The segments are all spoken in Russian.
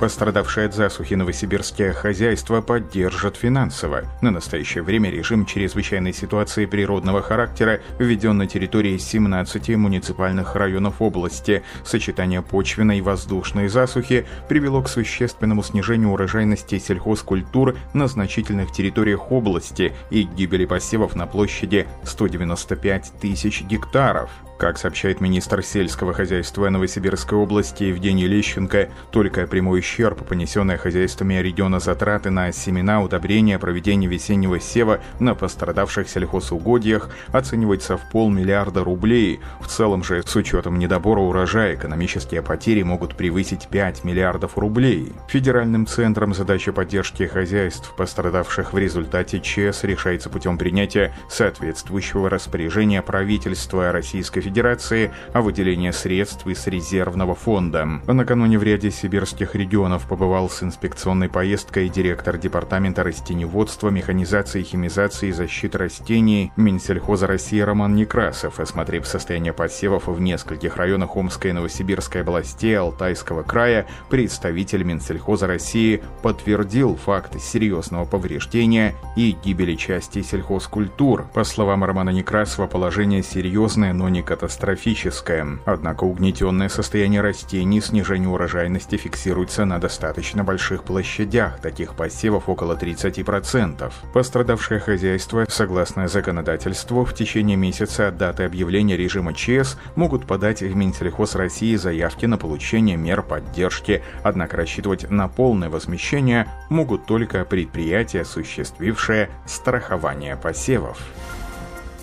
Пострадавшие от засухи новосибирские хозяйства поддержат финансово. На настоящее время режим чрезвычайной ситуации природного характера введен на территории 17 муниципальных районов области. Сочетание почвенной и воздушной засухи привело к существенному снижению урожайности сельхозкультур на значительных территориях области и гибели посевов на площади 195 тысяч гектаров. Как сообщает министр сельского хозяйства Новосибирской области Евгений Лещенко, только прямой ущерб, понесенный хозяйствами региона затраты на семена, удобрения, проведение весеннего сева на пострадавших сельхозугодьях оценивается в полмиллиарда рублей. В целом же, с учетом недобора урожая, экономические потери могут превысить 5 миллиардов рублей. Федеральным центром задача поддержки хозяйств, пострадавших в результате ЧС, решается путем принятия соответствующего распоряжения правительства Российской Федерации Федерации о выделении средств из резервного фонда. Накануне в ряде сибирских регионов побывал с инспекционной поездкой директор Департамента растеневодства, механизации, химизации и защиты растений Минсельхоза России Роман Некрасов, осмотрев состояние посевов в нескольких районах Омской и Новосибирской областей Алтайского края, представитель Минсельхоза России подтвердил факт серьезного повреждения и гибели части сельхозкультур. По словам Романа Некрасова, положение серьезное, но не катастрофическое катастрофическое. Однако угнетенное состояние растений, снижение урожайности фиксируется на достаточно больших площадях, таких посевов около 30%. Пострадавшее хозяйство, согласно законодательству, в течение месяца от даты объявления режима ЧС могут подать в Минсельхоз России заявки на получение мер поддержки, однако рассчитывать на полное возмещение могут только предприятия, осуществившие страхование посевов.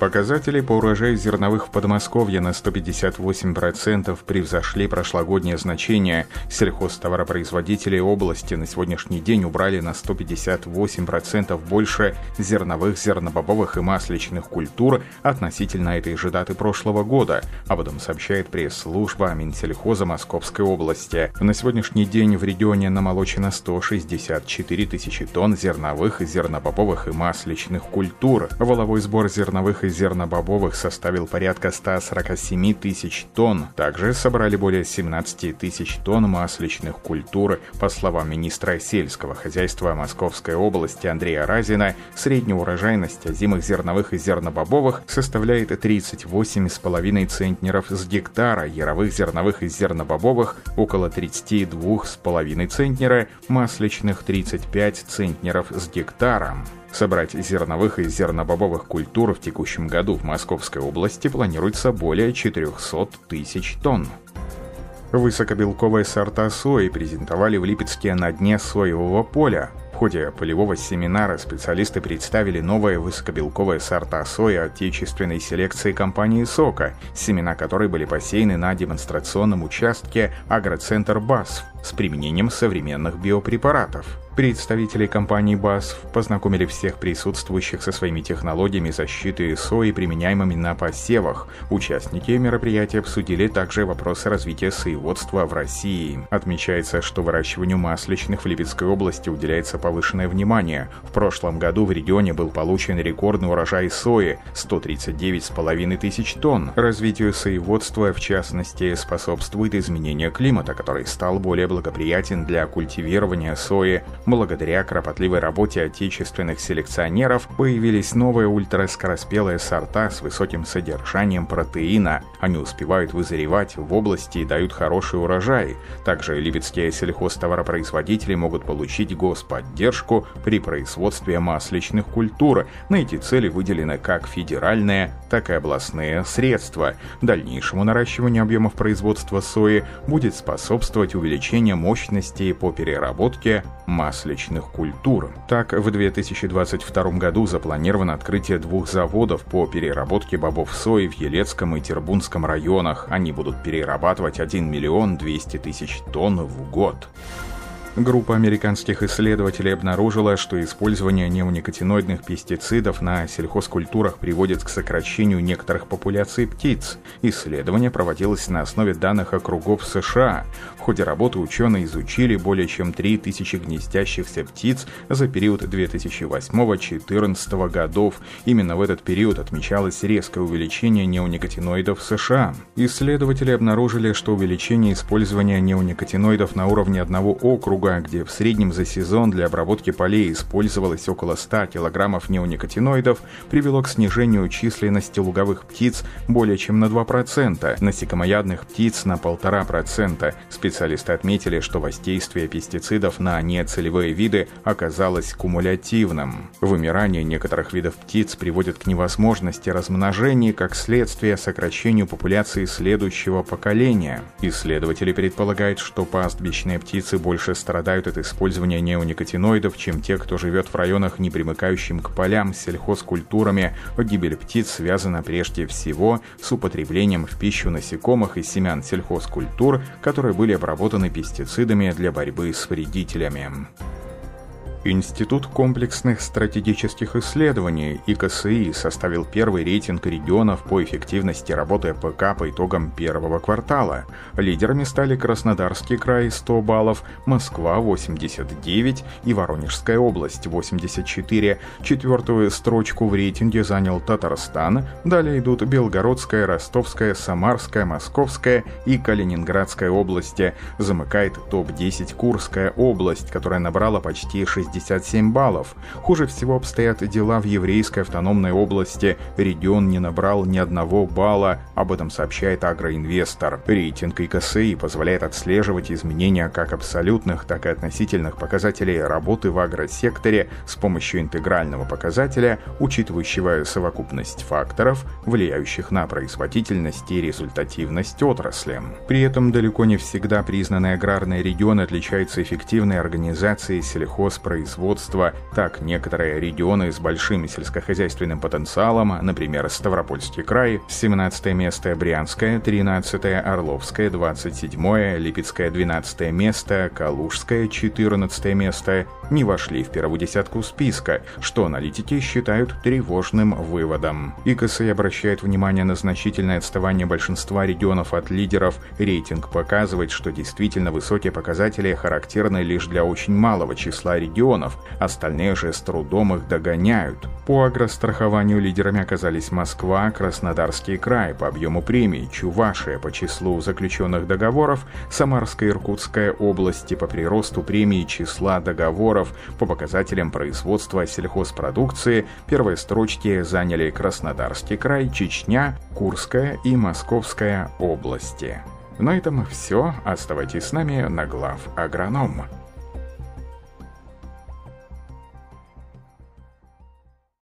Показатели по урожаю зерновых в Подмосковье на 158% превзошли прошлогоднее значение. Сельхозтоваропроизводители области на сегодняшний день убрали на 158% больше зерновых, зернобобовых и масличных культур относительно этой же даты прошлого года. Об этом сообщает пресс-служба Минсельхоза Московской области. На сегодняшний день в регионе намолочено 164 тысячи тонн зерновых, зернобобовых и масличных культур. Воловой сбор зерновых и зернобобовых составил порядка 147 тысяч тонн. Также собрали более 17 тысяч тонн масличных культур. По словам министра сельского хозяйства Московской области Андрея Разина, средняя урожайность озимых зерновых и зернобобовых составляет 38,5 центнеров с гектара, яровых зерновых и зернобобовых около 32,5 центнера, масличных 35 центнеров с гектара. Собрать зерновых и зернобобовых культур в текущем году в Московской области планируется более 400 тысяч тонн. Высокобелковые сорта сои презентовали в Липецке на дне соевого поля ходе полевого семинара специалисты представили новые высокобелковые сорта сои отечественной селекции компании «Сока», семена которой были посеяны на демонстрационном участке «Агроцентр БАСФ» с применением современных биопрепаратов. Представители компании BASF познакомили всех присутствующих со своими технологиями защиты сои, применяемыми на посевах. Участники мероприятия обсудили также вопросы развития соеводства в России. Отмечается, что выращиванию масличных в Липецкой области уделяется повышенное внимание. В прошлом году в регионе был получен рекордный урожай сои – 139,5 тысяч тонн. Развитию соеводства, в частности, способствует изменение климата, который стал более благоприятен для культивирования сои Благодаря кропотливой работе отечественных селекционеров появились новые ультраскороспелые сорта с высоким содержанием протеина. Они успевают вызревать в области и дают хороший урожай. Также липецкие сельхозтоваропроизводители могут получить господдержку при производстве масличных культур. На эти цели выделены как федеральные, так и областные средства. Дальнейшему наращиванию объемов производства сои будет способствовать увеличение мощности по переработке масличных культур. Так, в 2022 году запланировано открытие двух заводов по переработке бобов сои в Елецком и Тербунском районах. Они будут перерабатывать 1 миллион 200 тысяч тонн в год. Группа американских исследователей обнаружила, что использование неоникотиноидных пестицидов на сельхозкультурах приводит к сокращению некоторых популяций птиц. Исследование проводилось на основе данных округов США. В ходе работы ученые изучили более чем 3000 гнездящихся птиц за период 2008-2014 годов. Именно в этот период отмечалось резкое увеличение неоникотиноидов в США. Исследователи обнаружили, что увеличение использования неоникотиноидов на уровне одного округа округа, где в среднем за сезон для обработки полей использовалось около 100 килограммов неоникотиноидов, привело к снижению численности луговых птиц более чем на 2%, насекомоядных птиц на 1,5%. Специалисты отметили, что воздействие пестицидов на нецелевые виды оказалось кумулятивным. Вымирание некоторых видов птиц приводит к невозможности размножения как следствие сокращению популяции следующего поколения. Исследователи предполагают, что пастбищные птицы больше страдают страдают от использования неоникотиноидов, чем те, кто живет в районах, не примыкающим к полям сельхозкультурами. Гибель птиц связана прежде всего с употреблением в пищу насекомых и семян сельхозкультур, которые были обработаны пестицидами для борьбы с вредителями. Институт комплексных стратегических исследований ИКСИ составил первый рейтинг регионов по эффективности работы ПК по итогам первого квартала. Лидерами стали Краснодарский край 100 баллов, Москва 89 и Воронежская область 84. Четвертую строчку в рейтинге занял Татарстан, далее идут Белгородская, Ростовская, Самарская, Московская и Калининградская области. Замыкает топ-10 Курская область, которая набрала почти 60 67 баллов. Хуже всего обстоят дела в еврейской автономной области. Регион не набрал ни одного балла, об этом сообщает Агроинвестор. Рейтинг ИКСИ позволяет отслеживать изменения как абсолютных, так и относительных показателей работы в агросекторе с помощью интегрального показателя, учитывающего совокупность факторов, влияющих на производительность и результативность отрасли. При этом далеко не всегда признанные аграрные регионы отличаются эффективной организацией сельхозпроизводства производства. Так, некоторые регионы с большим сельскохозяйственным потенциалом, например, Ставропольский край, 17 место, Брянское, 13 Орловское, 27 Липецкое, 12 место, Калужское, 14 место, не вошли в первую десятку списка, что аналитики считают тревожным выводом. ИКСИ обращает внимание на значительное отставание большинства регионов от лидеров. Рейтинг показывает, что действительно высокие показатели характерны лишь для очень малого числа регионов, регионов, остальные же с трудом их догоняют. По агрострахованию лидерами оказались Москва, Краснодарский край по объему премий, Чувашия по числу заключенных договоров, Самарская и Иркутская области по приросту премий числа договоров по показателям производства сельхозпродукции. Первые строчки заняли Краснодарский край, Чечня, Курская и Московская области. На этом все. Оставайтесь с нами на глав агроном.